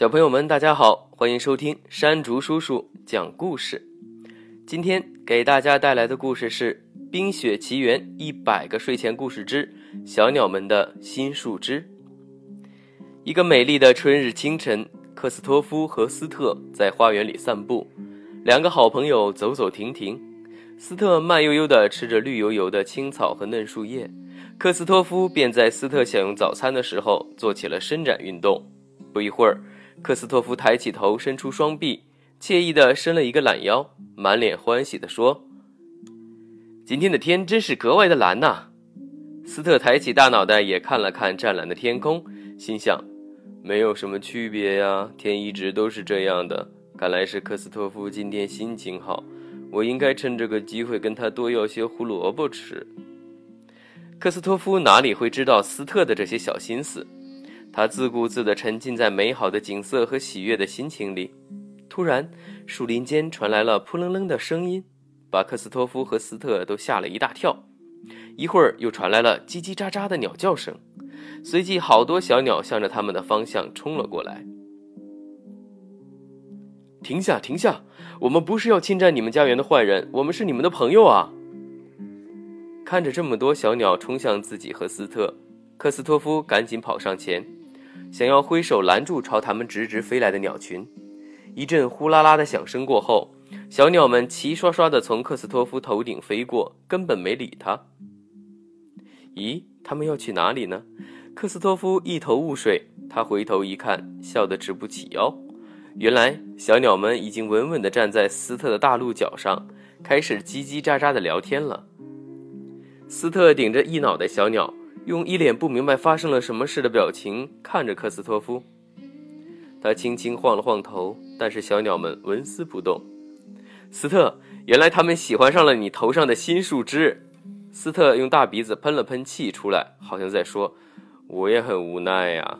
小朋友们，大家好，欢迎收听山竹叔叔讲故事。今天给大家带来的故事是《冰雪奇缘一百个睡前故事之小鸟们的新树枝》。一个美丽的春日清晨，克斯托夫和斯特在花园里散步，两个好朋友走走停停。斯特慢悠悠地吃着绿油油的青草和嫩树叶，克斯托夫便在斯特享用早餐的时候做起了伸展运动。不一会儿，克斯托夫抬起头，伸出双臂，惬意地伸了一个懒腰，满脸欢喜地说：“今天的天真是格外的蓝呐！”斯特抬起大脑袋，也看了看湛蓝的天空，心想：“没有什么区别呀，天一直都是这样的。看来是克斯托夫今天心情好，我应该趁这个机会跟他多要些胡萝卜吃。”克斯托夫哪里会知道斯特的这些小心思？他自顾自地沉浸在美好的景色和喜悦的心情里。突然，树林间传来了扑棱棱的声音，把克斯托夫和斯特都吓了一大跳。一会儿，又传来了叽叽喳喳的鸟叫声，随即好多小鸟向着他们的方向冲了过来。停下，停下！我们不是要侵占你们家园的坏人，我们是你们的朋友啊！看着这么多小鸟冲向自己和斯特，克斯托夫赶紧跑上前。想要挥手拦住朝他们直直飞来的鸟群，一阵呼啦啦的响声过后，小鸟们齐刷刷地从克斯托夫头顶飞过，根本没理他。咦，他们要去哪里呢？克斯托夫一头雾水。他回头一看，笑得直不起腰。原来，小鸟们已经稳稳地站在斯特的大鹿角上，开始叽叽喳喳地聊天了。斯特顶着一脑袋小鸟。用一脸不明白发生了什么事的表情看着克斯托夫，他轻轻晃了晃头，但是小鸟们纹丝不动。斯特，原来他们喜欢上了你头上的新树枝。斯特用大鼻子喷了喷气出来，好像在说：“我也很无奈呀。”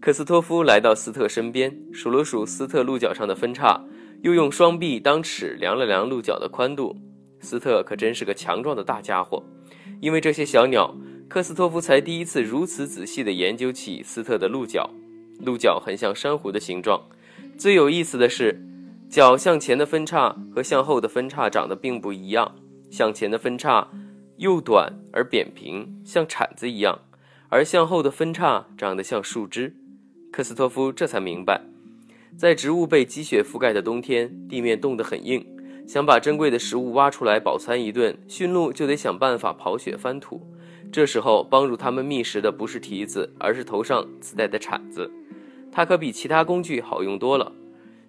克斯托夫来到斯特身边，数了数斯特鹿角上的分叉，又用双臂当尺量了量鹿角的宽度。斯特可真是个强壮的大家伙，因为这些小鸟。克斯托夫才第一次如此仔细地研究起斯特的鹿角，鹿角很像珊瑚的形状。最有意思的是，角向前的分叉和向后的分叉长得并不一样。向前的分叉又短而扁平，像铲子一样；而向后的分叉长得像树枝。克斯托夫这才明白，在植物被积雪覆盖的冬天，地面冻得很硬，想把珍贵的食物挖出来饱餐一顿，驯鹿就得想办法刨雪翻土。这时候帮助他们觅食的不是蹄子，而是头上自带的铲子，它可比其他工具好用多了。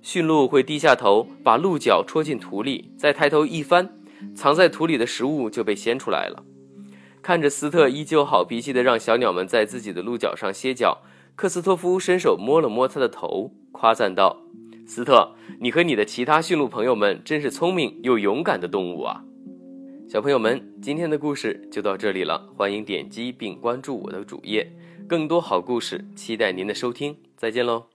驯鹿会低下头，把鹿角戳进土里，再抬头一翻，藏在土里的食物就被掀出来了。看着斯特依旧好脾气的让小鸟们在自己的鹿角上歇脚，克斯托夫伸手摸了摸他的头，夸赞道：“斯特，你和你的其他驯鹿朋友们真是聪明又勇敢的动物啊！”小朋友们，今天的故事就到这里了，欢迎点击并关注我的主页，更多好故事期待您的收听，再见喽。